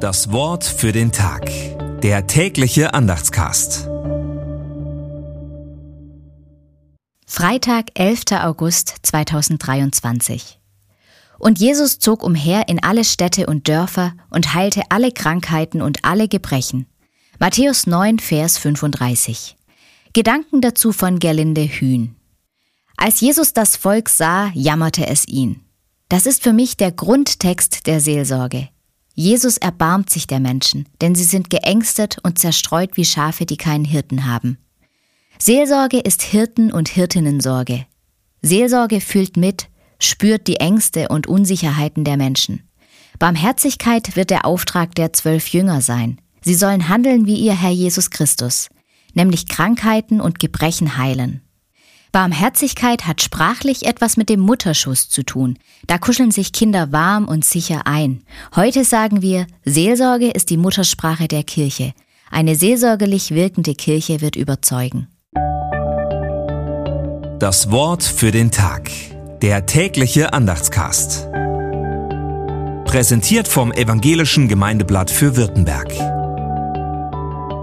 Das Wort für den Tag. Der tägliche Andachtscast. Freitag, 11. August 2023. Und Jesus zog umher in alle Städte und Dörfer und heilte alle Krankheiten und alle Gebrechen. Matthäus 9, Vers 35. Gedanken dazu von Gerlinde Hühn. Als Jesus das Volk sah, jammerte es ihn. Das ist für mich der Grundtext der Seelsorge. Jesus erbarmt sich der Menschen, denn sie sind geängstet und zerstreut wie Schafe, die keinen Hirten haben. Seelsorge ist Hirten- und Hirtinnensorge. Seelsorge fühlt mit, spürt die Ängste und Unsicherheiten der Menschen. Barmherzigkeit wird der Auftrag der zwölf Jünger sein. Sie sollen handeln wie ihr Herr Jesus Christus, nämlich Krankheiten und Gebrechen heilen. Barmherzigkeit hat sprachlich etwas mit dem Mutterschuss zu tun. Da kuscheln sich Kinder warm und sicher ein. Heute sagen wir, Seelsorge ist die Muttersprache der Kirche. Eine seelsorgerlich wirkende Kirche wird überzeugen. Das Wort für den Tag. Der tägliche Andachtscast. Präsentiert vom Evangelischen Gemeindeblatt für Württemberg.